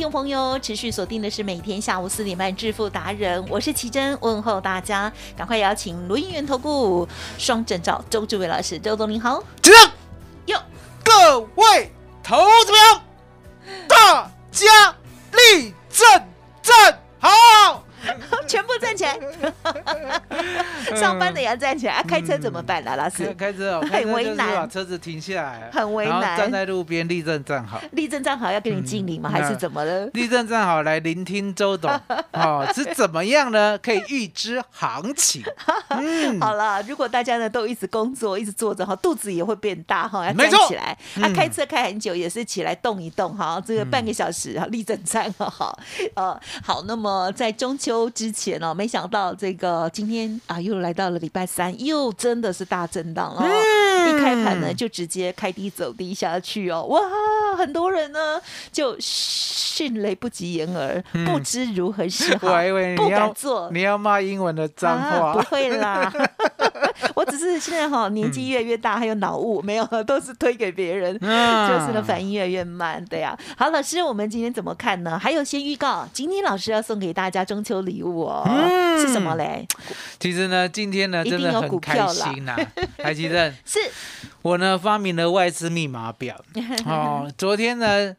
听众朋友持续锁定的是每天下午四点半致富达人，我是奇珍，问候大家，赶快邀请罗英元投顾双证照周志伟老师，周总您好，起立，哟，各位投资朋友，大家立正站好。全部站起来，上班的也要站起来。啊，开车怎么办啦，老师？开车哦，很为难，把车子停下来，很为难。站在路边立正站好，立正站好要跟你敬礼吗？还是怎么了？立正站好来聆听周董 哦，是怎么样呢？可以预知行情。好了，如果大家呢都一直工作，一直坐着哈，肚子也会变大哈，要站起来。啊，开车开很久也是起来动一动哈，这个半个小时啊，立正站好。呃，好，那么在中秋。周之前哦，没想到这个今天啊，又来到了礼拜三，又真的是大震荡了。一开盘呢，就直接开低走低下去哦，哇，很多人呢就迅雷不及掩耳，不知如何是好，不敢做。你要骂英文的脏话？不会啦，我只是现在哈年纪越来越大，还有脑雾，没有 都是推给别人，就是呢反应越来越慢。对呀，好，老师，我们今天怎么看呢？还有先预告，今天老师要送给大家中秋。礼物哦，是什么嘞？其实呢，今天呢，真的很开心呐。台积电是我呢发明了外资密码表 哦。昨天呢，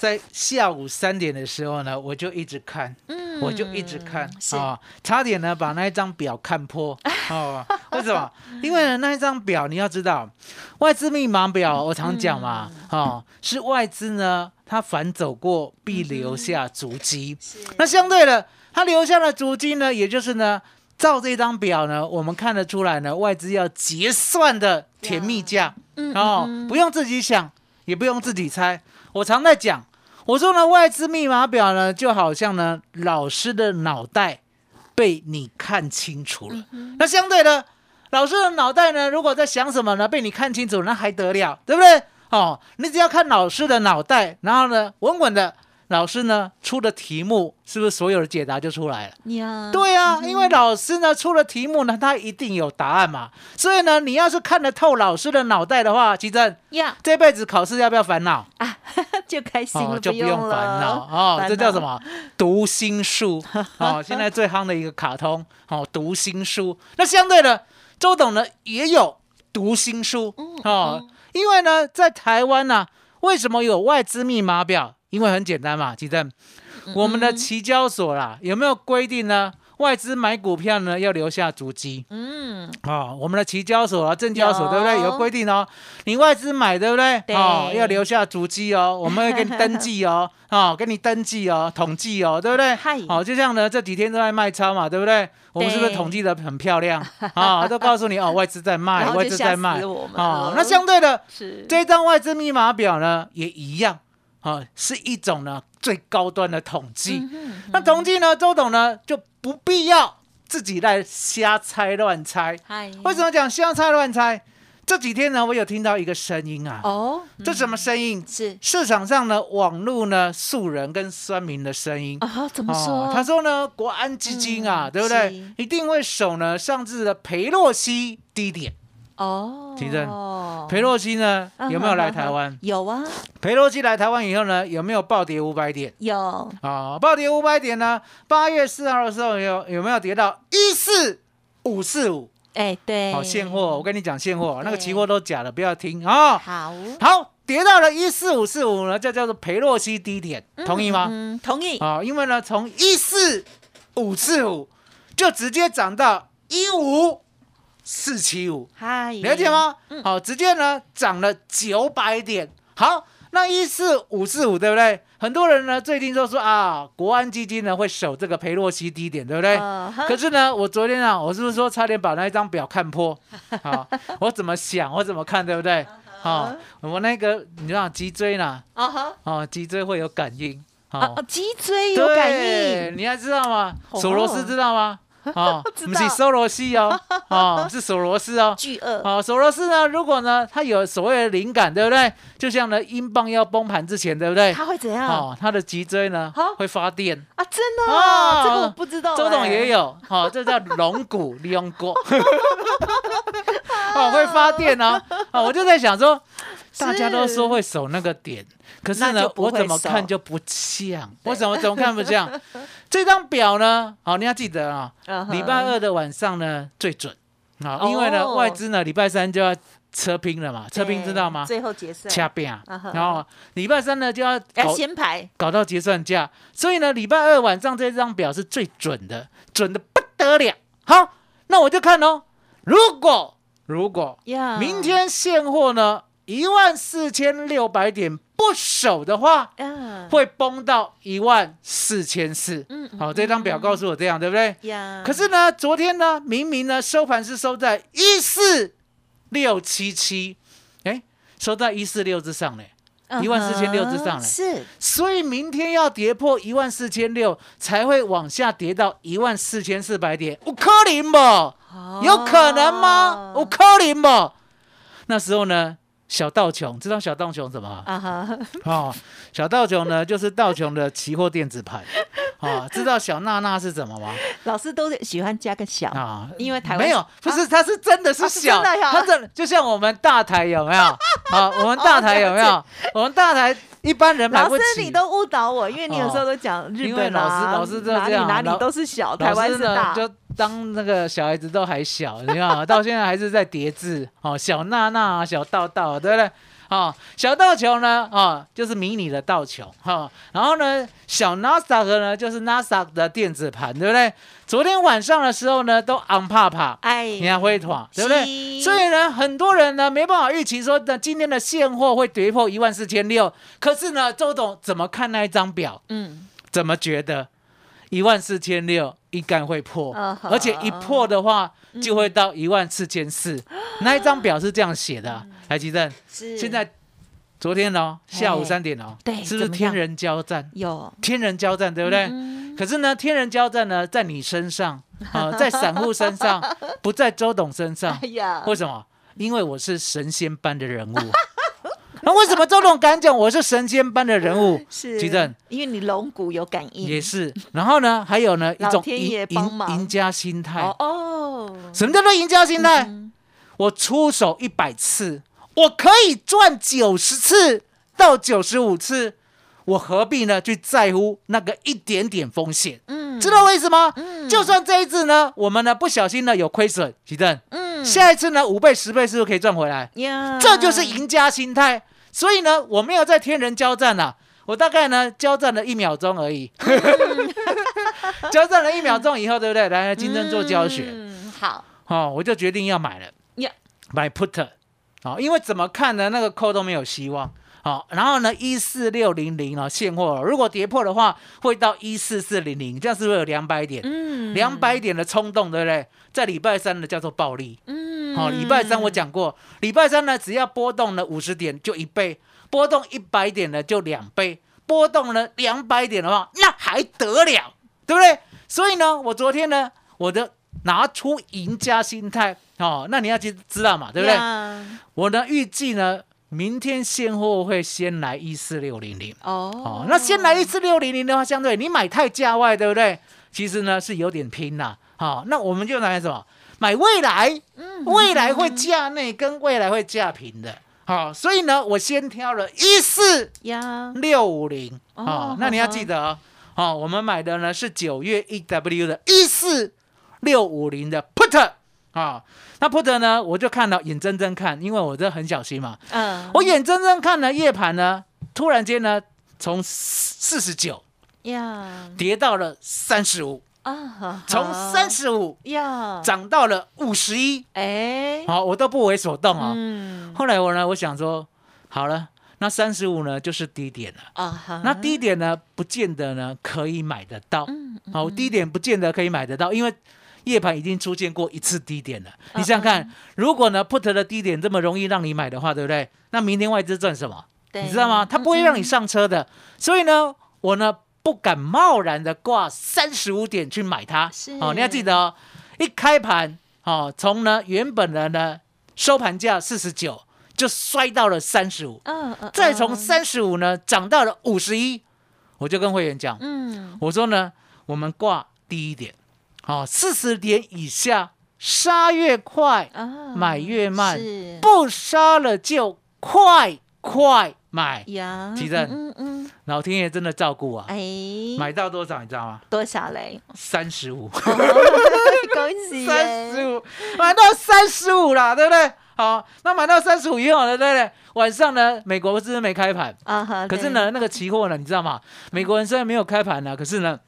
在下午三点的时候呢，我就一直看，嗯，我就一直看啊，差点呢把那一张表看破 哦。为什么？因为呢那一张表你要知道，外资密码表我常讲嘛，哦，是外资呢，它反走过必留下足迹。那相对的。它留下的足迹呢，也就是呢，照这张表呢，我们看得出来呢，外资要结算的甜蜜价，哦，不用自己想，也不用自己猜。我常在讲，我说呢，外资密码表呢，就好像呢，老师的脑袋被你看清楚了。那相对的，老师的脑袋呢，如果在想什么呢，被你看清楚，那还得了，对不对？哦，你只要看老师的脑袋，然后呢，稳稳的。老师呢出的题目是不是所有的解答就出来了？呀，对啊，因为老师呢出了题目呢，他一定有答案嘛。所以呢，你要是看得透老师的脑袋的话，其实呀，这辈子考试要不要烦恼啊？就开心了，就不用烦恼哦。这叫什么？读心术哦，现在最夯的一个卡通哦，读心术。那相对的，周董呢也有读心术哦，因为呢，在台湾呢，为什么有外资密码表？因为很简单嘛，其实我们的期交所啦，有没有规定呢？外资买股票呢，要留下足迹。嗯，哦，我们的期交所啊，证交所对不对？有规定哦，你外资买对不对？哦，要留下足迹哦，我们会给你登记哦，哦，给你登记哦，统计哦，对不对？好，就像呢，这几天都在卖超嘛，对不对？我们是不是统计的很漂亮啊？都告诉你哦，外资在卖，外资在卖。哦，那相对的，是这张外资密码表呢，也一样。啊，是一种呢最高端的统计。那统计呢，周董呢就不必要自己来瞎猜乱猜。为什么讲瞎猜乱猜？这几天呢，我有听到一个声音啊。哦，这什么声音？是市场上呢网络呢素人跟酸民的声音啊？怎么说？他说呢，国安基金啊，对不对？一定会守呢上次的裴洛西低点。哦，提振。裴洛西呢有没有来台湾？有啊。裴洛西来台湾以后呢，有没有暴跌五百点？有。啊，暴跌五百点呢？八月四号的时候有有没有跌到一四五四五？哎，对，好现货，我跟你讲现货，那个期货都假的，不要听啊。好，好，跌到了一四五四五呢，就叫做裴洛西低点，同意吗？嗯，同意。啊，因为呢，从一四五四五就直接涨到一五四七五，嗨，了解吗？好，直接呢涨了九百点。好，那一四五四五对不对？很多人呢最近都说啊，国安基金呢会守这个裴洛西低点，对不对？可是呢，我昨天啊，我是不是说差点把那一张表看破？好，我怎么想，我怎么看，对不对？好，我那个你知道脊椎呢？啊哈，哦，脊椎会有感应。啊，脊椎有感应，你还知道吗？索罗斯知道吗？哦，不是索罗斯哦，哦，是索罗斯哦。巨鳄。哦，索罗斯呢？如果呢，他有所谓的灵感，对不对？就像呢，英镑要崩盘之前，对不对？他会怎样？哦，他的脊椎呢，会发电啊！真的啊？这个我不知道。周董也有，哦，这叫龙骨利用过。哦，会发电哦。哦，我就在想说，大家都说会守那个点。可是呢，我怎么看就不像？我怎么怎么看不像？这张表呢？好，你要记得啊，礼拜二的晚上呢最准啊，因为呢外资呢礼拜三就要车拼了嘛，车拼知道吗？最后结算。掐边啊，然后礼拜三呢就要要先排，搞到结算价，所以呢礼拜二晚上这张表是最准的，准的不得了。好，那我就看哦，如果如果明天现货呢一万四千六百点。不守的话，会崩到一万四千四。嗯，好，这张表告诉我这样，对不对？可是呢，昨天呢，明明呢收盘是收在一四六七七，哎，收在一四六之上嘞，一万四千六之上嘞。是，所以明天要跌破一万四千六，才会往下跌到一万四千四百点。我可能不？有可能吗？我可能不？那时候呢？小道琼知道小道琼什么啊？哈，哦，小道琼呢就是道琼的期货电子盘，啊，知道小娜娜是什么吗？老师都喜欢加个小啊，因为台湾没有，不是，它是真的是小，它的就像我们大台有没有？好，我们大台有没有？我们大台。一般人买不起。老师，你都误导我，因为你有时候都讲日本啊，老师哪里哪里都是小，台湾是大。就当那个小孩子都还小，你看到现在还是在叠字，哦，小娜娜、小道道，对不对？哦，小道球呢，哦，就是迷你的道球，哈，然后呢，小 NASA 呢，就是 NASA 的电子盘，对不对？昨天晚上的时候呢，都昂怕怕，哎，你还会团，对不对？所以呢，很多人呢没办法预期说呢，今天的现货会跌破一万四千六。可是呢，周董怎么看那一张表？嗯，怎么觉得一万四千六应该会破？而且一破的话，就会到一万四千四。那一张表是这样写的。台积电是现在，昨天哦，下午三点哦，对，是不是天人交战？有天人交战，对不对？可是呢，天人交战呢，在你身上 啊，在散户身上，不在周董身上。哎呀，为什么？因为我是神仙般的人物。那 为什么周董敢讲我是神仙般的人物？是基正，因为你龙骨有感应。也是。然后呢，还有呢，一种赢赢赢家心态。哦，什么叫做赢家心态？我出手一百次。我可以赚九十次到九十五次，我何必呢？去在乎那个一点点风险？嗯，知道为什么？嗯，就算这一次呢，我们呢不小心呢有亏损，奇正，嗯，下一次呢五倍十倍是不是可以赚回来？呀，这就是赢家心态。所以呢，我没有在天人交战了，我大概呢交战了一秒钟而已，交战了一秒钟以后，对不对？来来，金针做教学，嗯，好，好，我就决定要买了，呀，买 put。好，因为怎么看呢？那个扣都没有希望。好，然后呢，一四六零零啊，现货如果跌破的话，会到一四四零零，这样是不是有两百点？嗯，两百点的冲动，对不对？在礼拜三呢叫做暴利。嗯，好，礼拜三我讲过，礼拜三呢只要波动了五十点就一倍，波动一百点呢就两倍，波动了两百点的话，那还得了，对不对？所以呢，我昨天呢，我的拿出赢家心态。哦，那你要知知道嘛，对不对？我呢预计呢，明天现货会先来一四六零零。哦，哦，那先来一四六零零的话，相对你买太价外，对不对？其实呢是有点拼啦。好，那我们就买什么？买未来，未来会价内跟未来会价平的。好，所以呢，我先挑了一四六五零。哦，那你要记得哦，哦，我们买的呢是九月 E W 的一四六五零的 Put。啊。那 put 呢，我就看到眼睁睁看，因为我这很小心嘛，嗯，我眼睁睁看了夜盘呢，突然间呢从四十九呀跌到了三十五，啊，从三十五呀，涨到了五十一，哎，好，我都不为所动啊。嗯后来我呢，我想说，好了，那三十五呢就是低点了。啊哈，那低点呢，不见得呢可以买得到。嗯好，低点不见得可以买得到，因为夜盘已经出现过一次低点了。嗯你想想看，如果呢 put 的低点这么容易让你买的话，对不对？那明天外资赚什么？你知道吗？它不会让你上车的。所以呢，我呢不敢贸然的挂三十五点去买它。是哦，你要记得哦，一开盘哦，从呢原本的呢收盘价四十九就摔到了三十五，嗯嗯，再从嗯三十五呢涨到了五十一，我就跟会员讲，嗯我说呢，我们挂低一点，好、四十点以下杀越快，啊买越慢是不杀了就快快买。呀，奇正嗯嗯，老天爷真的照顾啊，哎，买到多少你知道吗？多少嘞？三十五，恭喜三十！五，买到三十五啦，对不对？好，那买到三十五以后呢，对不对？晚上呢，美国是不是没开盘？啊哈，对可是，呢，那个期货呢，你知道吗？美国人虽然没有开盘呢，可是呢，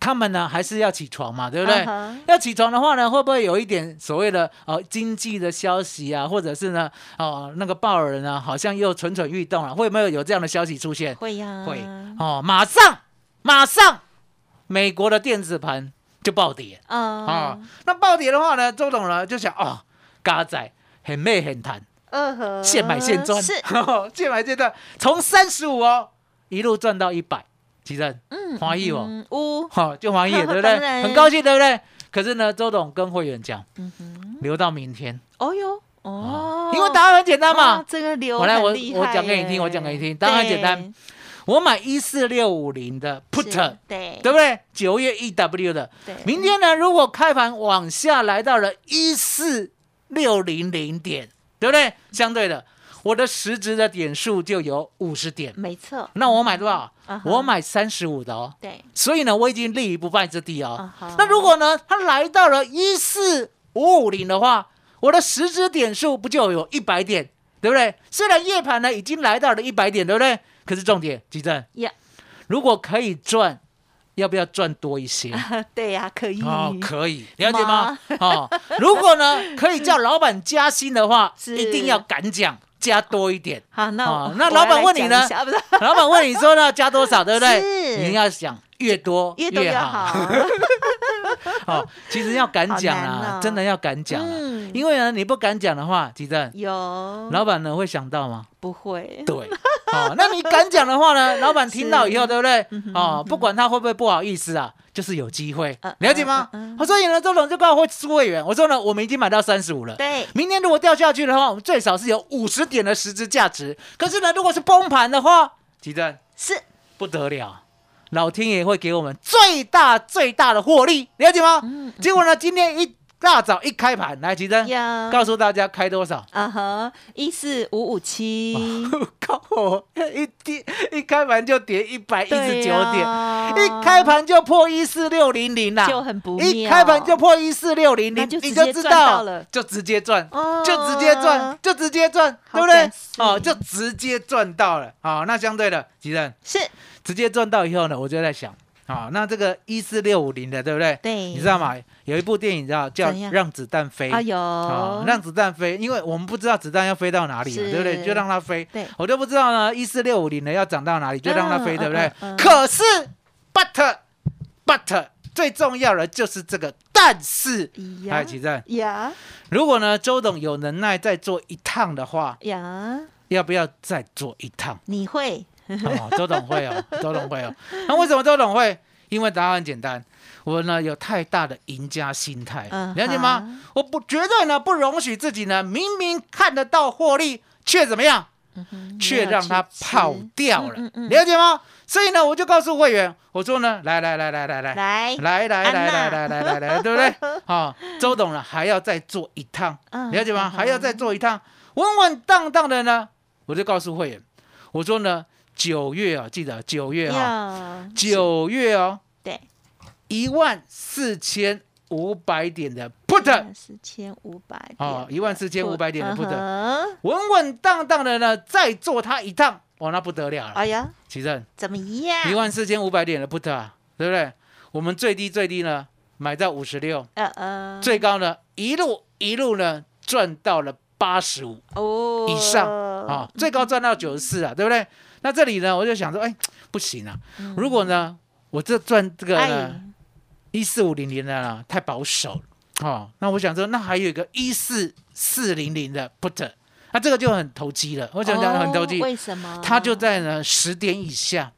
他们呢还是要起床嘛，对不对？要起床的话呢，会不会有一点所谓的呃经济的消息啊，或者是呢哦、那个鲍尔呢好像又蠢蠢欲动了，会不会有这样的消息出现？会呀，会。哦，马上马上美国的电子盘就暴跌。啊、啊，那暴跌的话呢，周董呢就想哦，嘎仔很媚很弹，二和现买现赚，是，现买现赚，从三十五哦一路赚到一百，其实嗯华裔哦，嗯呜，好、就黄奕，对不对？很高兴，对不对？可是呢，周董跟会员讲，嗯哼，留到明天，哦哟，哦，因为答案很简单嘛。啊。这个留我来我我讲给你听我讲给你听答案很简单，我买一四六五零的 put，对。对不对？九月 EW 的，对，明天呢，如果开盘往下来到了一四六零零点，对不对？相对的，我的实质的点数就有五十点。没错，那我买多少？我买三十五的哦。对，所以呢，我已经立于不败之地哦。那如果呢，它来到了一四五五零的话，我的实质点数不就有一百点，对不对？虽然夜盘呢已经来到了一百点，对不对？可是重点，吉正，呀，如果可以赚，要不要赚多一些？对呀，可以，哦，可以，了解吗？哦，如果呢可以叫老板加薪的话，一定要敢讲，加多一点。好，那我哦那老板问你呢 老板问你说呢，加多少，对不对？是你要想越多越好。好，哦，其实要敢讲啊，哦真的要敢讲啊，嗯因为呢，你不敢讲的话，吉正，有老板呢会想到吗？不会？对，哦，那你敢讲的话呢，老板听到以后，对不对？哦，不管他会不会不好意思啊，就是有机会嗯，了解吗？我所以呢，周董就告诉会苏会员，我说呢，我们已经买到三十五了。对，明天如果掉下去的话，我们最少是有五十点的实质价值。可是呢，如果是崩盘的话，吉正是不得了，老天爷会给我们最大最大的获利，了解吗？嗯结果呢，今天一大早一开盘，来，吉正呀，告诉大家开多少？啊哈，一四五五七，靠我一跌一开盘就跌一百一十九点，点一开盘就破一四六零零啦，就很不妙。一开盘就破一四六零零，你就知道了。就直接赚，哦就直接赚，就直接赚，好对不对？哦，就直接赚到了。好，那相对的，吉正是。直接赚到以后呢，我就在想，好，那这个一四六五零的，对不对？对，你知道吗？有一部电影叫叫怎样《让子弹飞》啊有哦，让子弹飞，因为我们不知道子弹要飞到哪里嘛，对不对？就让它飞。对我就不知道呢，一四六五零的要涨到哪里，就让它飞，嗯对不对嗯嗯嗯？可是，but but 最重要的就是这个，但是，呀哎，奇正，呀如果呢周董有能耐再做一趟的话，呀，要不要再做一趟？你会哦，周董会哦，周董会哦。那为什么周董会？因为答案很简单，我呢有太大的赢家心态，嗯了解吗哼？我不绝对呢不容许自己呢明明看得到获利，却怎么样？却让它跑掉了，了解吗？所以呢，我就告诉会员，我说呢，来来来来来来来来来来来来来来来，对不对？好，周董呢还要再做一趟，嗯了解吗？嗯还要再做一趟，稳稳当当的呢，我就告诉会员，我说呢，九月啊，记得九月啊，九月哦，对。一万四千五百点的 put，四千五百哦，一万四千五百点的 put，嗯稳稳当当的呢，再做它一趟，哇，那不得了了。哎呀，奇正，怎么样？一万四千五百点的 put 啊，对不对？我们最低最低呢，买到五十六，呃呃，最高呢一路一路呢赚到了八十五哦。以上。啊，最高赚到九十四啊，对不对？那这里呢，我就想说，哎，不行啊，如果呢，我这赚这个呢哎，一四五零零的呢，太保守了哦。那我想说，那还有一个一四四零零的 put，那这个就很投机了。我想讲很投机哦，为什么？它就在呢十点以下。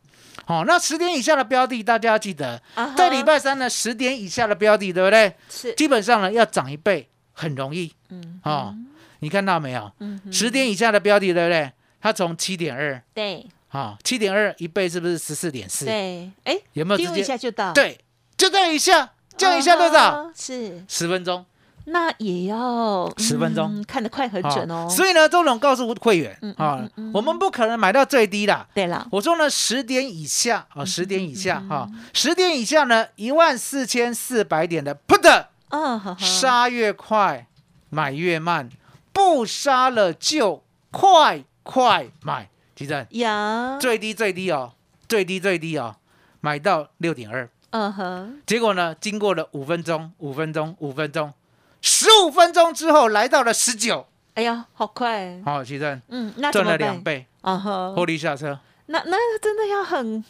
好、那十点以下的标的，大家要记得，在礼拜三呢，十点以下的标的，对不对？是基本上呢，要涨一倍很容易嗯哦。你看到没有？嗯哼十点以下的标的，对不对？它从七点二对啊，七点二一倍是不是十四点四？对，哎，有没有直丢一下接？就到，对，就这样一下，这样一下多少？是，十分钟。那也要10分钟嗯看得快很好准哦。所以呢，周总告诉会员嗯啊我们不可能买到最低的。对了，我说呢，十点以下啊，十点以下嗯哈，十点以下呢，一万四千四百点的 put，嗯，杀越快，买越慢，不杀了就快快买，记得呀，最低最低哦，最低最低哦，买到六点二，嗯哼，结果呢，经过了五分钟，五分钟，五分钟，十五分钟之后来到了十九，哎呀，好快，好，其实嗯，赚了两？倍，啊哈，获利下车。那那真的要很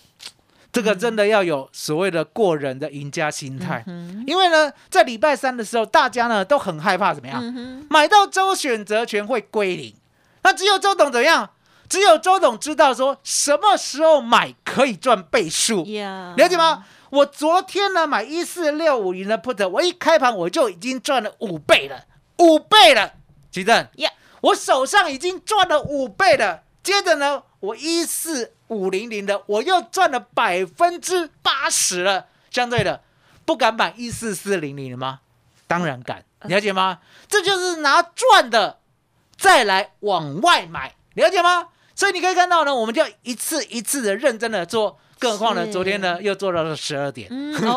这个真的要有所谓的过人的赢家心态，嗯因为呢，在礼拜三的时候，大家呢都很害怕怎么样？嗯，买到周选择权会归零，那只有周董怎样？只有周董知道说什么时候买可以赚倍数，呀，了解吗？我昨天呢买一四六五零的 put，我一开盘我就已经赚了五倍了，五倍了，吉正呀，我手上已经赚了五倍了。接着呢，我一四五零零的我又赚了百分之八十了，相对的不敢买一四四零零了吗？当然敢，了解吗？这就是拿赚的再来往外买，了解吗？所以你可以看到呢，我们就一次一次的认真的做，更何况呢，昨天呢又做到了十二点，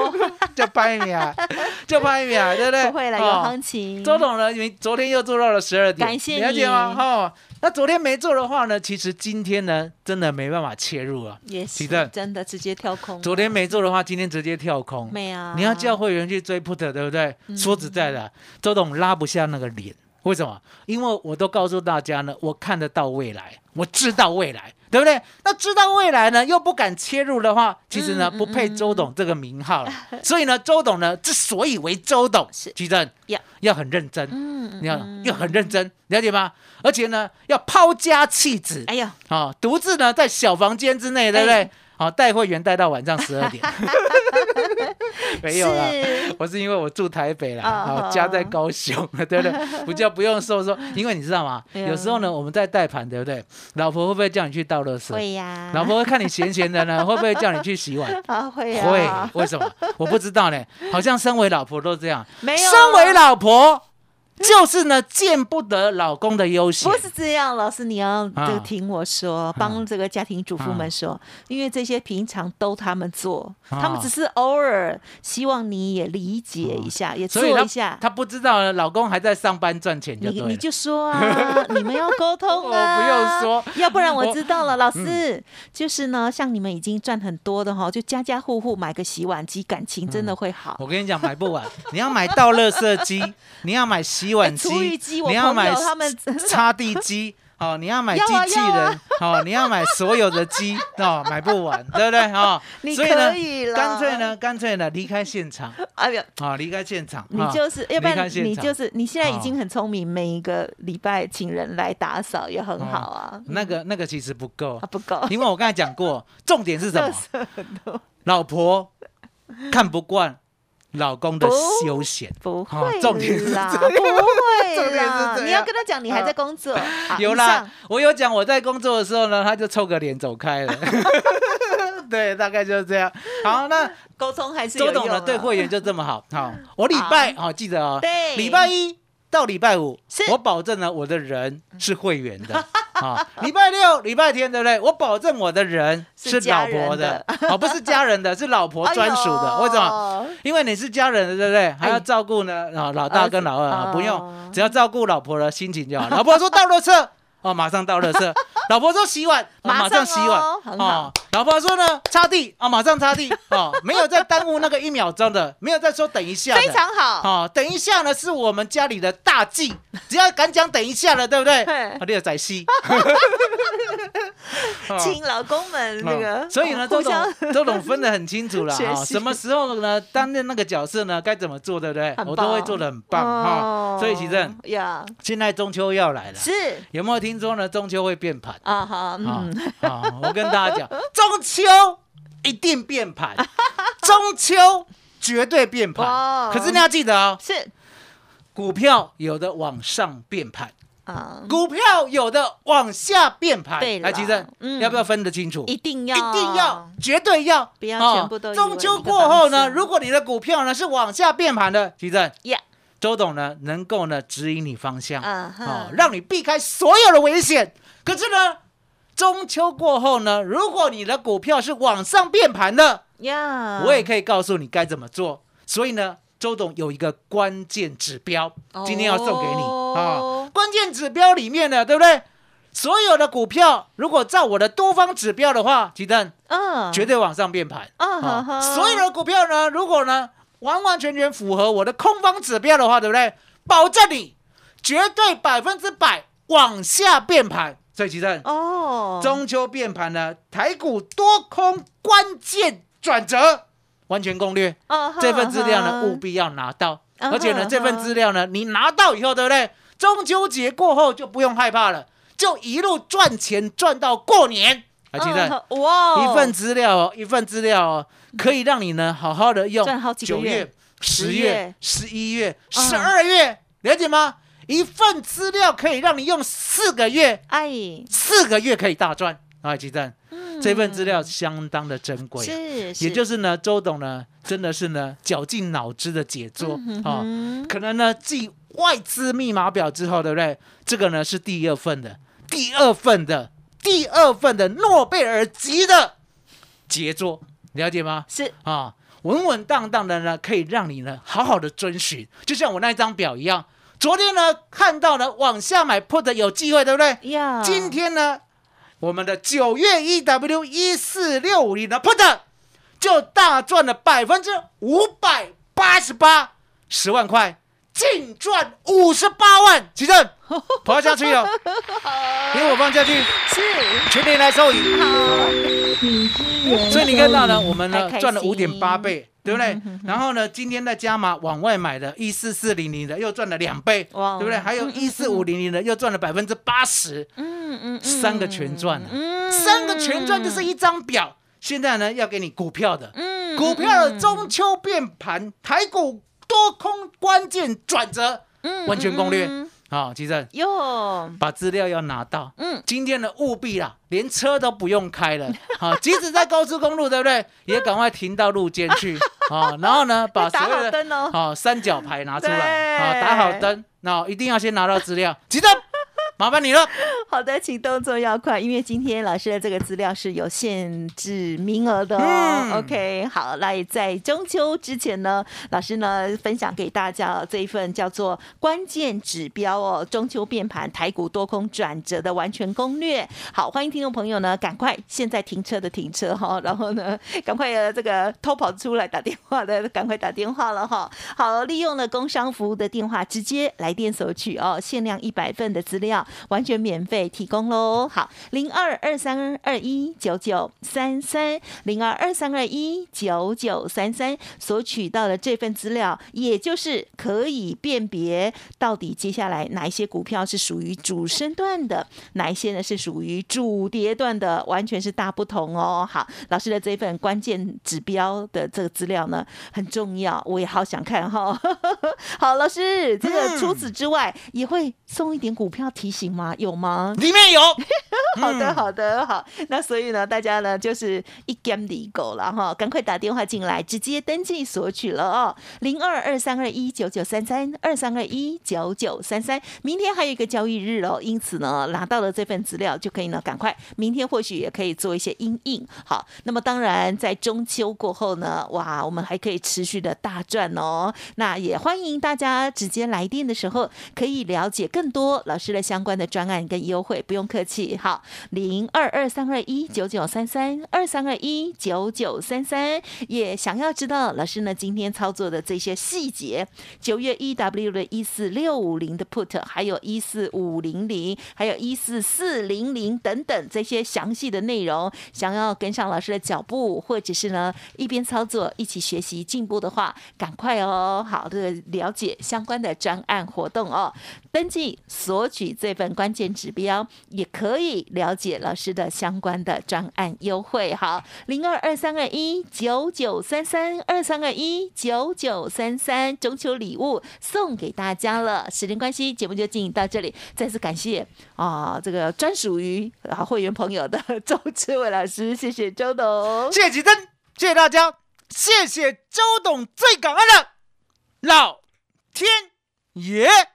就拍一米啊，就拍一米啊，对不对？不会了，有哦行情，周董呢，你昨天又做到了十二点，感谢了解吗？你哈、那昨天没做的话呢，其实今天呢，真的没办法切入了。也是真的直接跳空，昨天没做的话，今天直接跳空。没啊，你要叫会员去追 put，对不对？嗯说实在的，周董拉不下那个脸，为什么？因为我都告诉大家呢，我看得到未来，我知道未来，对不对？那知道未来呢，又不敢切入的话，其实呢，不配周董这个名号了。所以呢，周董呢，之所以为周董，是举正呀要很认真，嗯，嗯，你要嗯要很认真，了解吗？而且呢，要抛家弃子，哎呀，啊，独自呢在小房间之内，对不对哎？好，带会员带到晚上十二点，没有啦。我是因为我住台北啦，哦好家在高雄，对不对？不叫不用说说，因为你知道吗？有时候呢，我们在带盘，对不对？老婆会不会叫你去倒垃圾？会呀，老婆会看你闲闲的呢，会不会叫你去洗碗？啊会会啊，，为什么？我不知道呢。好像身为老婆都这样，没有，身为老婆 就是呢见不得老公的悠闲不。是这样，老师你要这个啊听我说，帮这个家庭主妇们说，因为这些平常都他们做，他们啊只是偶尔希望你也理解一下，也做一下她。她不知道，老公还在上班赚钱。你你就说啊，你们要沟通啊，我 不用说，要不然我我知道了。老师，就是呢，像你们已经赚很多的哈，就家家户户买个洗碗机，感情真的会好。我跟你讲，买不完。你要买倒垃圾机，你要买洗碗哎厨余机，你要买他们擦地机。哦，你要买要机器啊要啊人，哦，你要买所有的机，哦，买不完，对不对？哦，你所以呢可以，了干脆呢，干脆呢，离开现场，哎呀，啊，离开现场，你啊就是，要不然你就是，你现在已哦经很聪明，每一个礼拜请人来打扫也很好啊。那个那个其实不够啊，，不够，因为我刚才讲过，重点是什么？老婆看不惯老公的休闲。不哦会重点是啦，这不会啦。你要跟他讲，你还在工作。好有啦，我有讲我在工作的时候呢，他就臭个脸走开了。对，大概就是这样。好，那沟通还是有用啊周董的对会员就这么好。好，我礼拜好记得哦，对礼拜一到礼拜五，我保证呢我的人是会员的。啊，礼拜六、礼拜天，对不对？我保证我的人是老婆的，哦，不是家人的，是老婆专属的。为什么？因为你是家人的，对不对？还要照顾呢，啊，老大跟老二啊不用，只要照顾老婆的心情就好。老婆说到了车。哦，马上倒垃圾。老婆说洗碗，马上洗碗。哦，老婆说呢，擦地啊，马上擦地。哦，没有再耽误那个一秒钟的，没有再说等一下。非常好。哦，等一下呢，是我们家里的大忌，只要敢讲等一下了，对不对？啊，你要仔细。请老公们那个，所以呢，周董周董分得很清楚了 哈。什么时候呢，担任那个角色呢，该怎么做，对不对？我都会做的很棒哈。所以其实呀，现在中秋要来了，是有没有听说呢？中秋会变盘啊？好，嗯，好，我跟大家讲，中秋一定变盘，中秋绝对变盘。可是你要记得哦，是股票有的往上变盘。啊，股票有的往下变盘，来，其实要不要分得清楚？一定要，一定要，绝对要，不要全部都。中秋过后呢，如果你的股票呢是往下变盘的，其实呀，周董呢能够呢指引你方向，啊，让你避开所有的危险。可是呢，中秋过后呢，如果你的股票是往上变盘的，呀，我也可以告诉你该怎么做。所以呢。周董有一个关键指标，今天要送给你啊！关键指标里面呢，对不对？所有的股票如果照我的多方指标的话，鸡蛋，嗯，绝对往上变盘。嗯，所有的股票呢，如果呢完完全全符合我的空方指标的话，对不对？保证你绝对百分之百往下变盘。所以鸡蛋哦，中秋变盘呢，台股多空关键转折。完全攻略，这份资料呢务必要拿到，而且呢这份资料呢你拿到以后，对不对？中秋节过后就不用害怕了，就一路赚钱赚到过年。还记得哇，一份资料哦，一份资料哦，可以让你呢好好的用九月、十月、十一月、十二月，了解吗？一份资料可以让你用四个月，哎，四个月可以大赚。啊，记得。这份资料相当的珍贵，是，也就是呢，周董呢，真的是呢，绞尽脑汁的杰作啊。可能呢，继外资密码表之后，对不对？这个呢是第二份的，第二份的，第二份的诺贝尔级的杰作，了解吗？是啊，稳稳当当的呢，可以让你呢好好的遵循，就像我那一张表一样。昨天呢看到了往下买 put 有机会，对不对？呀，今天呢？我们的九月一 W 一四六五零的 put 就大赚了百分之五百八十八，十万块净赚五十八万，起正跑下去了，给我放下去，是。全年来收益，所以你看到呢，我们呢赚了五点八倍。对不对？然后呢，今天在加码往外买的，一四四零零的又赚了两倍，对不对？还有一四五零零的又赚了百分之八十，嗯嗯，三个全赚了，三个全赚就是一张表。现在呢，要给你股票的，股票的中秋变盘，台股多空关键转折，完全攻略。好，吉正哟，把资料要拿到。嗯，今天的务必啦，连车都不用开了。好，即使在高速公路，对不对？也赶快停到路肩去。好，然后呢，把所有的好三角牌拿出来。好，打好灯。那一定要先拿到资料，吉正。麻烦你了。好的，请动作要快，因为今天老师的这个资料是有限制名额的哦。OK，好，来在中秋之前呢，老师呢分享给大家这一份叫做关键指标哦，中秋变盘台股多空转折的完全攻略。好，欢迎听众朋友呢，赶快现在停车的停车哈，然后呢，赶快呃这个偷跑出来打电话的，赶快打电话了哈。好，利用了工商服务的电话直接来电索取哦，限量一百份的资料。完全免费提供喽！好，零二二三二一九九三三，零二二三二一九九三三，索取到的这份资料，也就是可以辨别到底接下来哪一些股票是属于主升段的，哪一些呢是属于主跌段的，完全是大不同哦。好，老师的这份关键指标的这个资料呢很重要，我也好想看哈。好，老师，这个除此之外也会送一点股票提。行吗？有吗？里面有。好的，好的，好。那所以呢，大家呢就是一 game 的够了哈，赶快打电话进来，直接登记索取了哦。零二二三二一九九三三二三二一九九三三，明天还有一个交易日哦，因此呢，拿到了这份资料就可以呢，赶快明天或许也可以做一些阴应。好，那么当然在中秋过后呢，哇，我们还可以持续的大赚哦。那也欢迎大家直接来电的时候，可以了解更多老师的相关的专案跟优惠，不用客气。好，零二二三二一九九三三二三二一九九三三，也想要知道老师呢今天操作的这些细节，九月一 W 的一四六五零的 put，还有一四五零零，还有一四四零零等等这些详细的内容，想要跟上老师的脚步，或者是呢一边操作一起学习进步的话，赶快哦，好的了解相关的专案活动哦，登记索取这份关键指标，也可以了解老师的相关的专案优惠。好，零二二三二一九九三三二三二一九九三三，中秋礼物送给大家了。时间关系，节目就进行到这里，再次感谢啊，这个专属于啊会员朋友的 周志伟老师，谢谢周董，谢谢吉珍，谢谢大家，谢谢周董，最感恩的老天爷。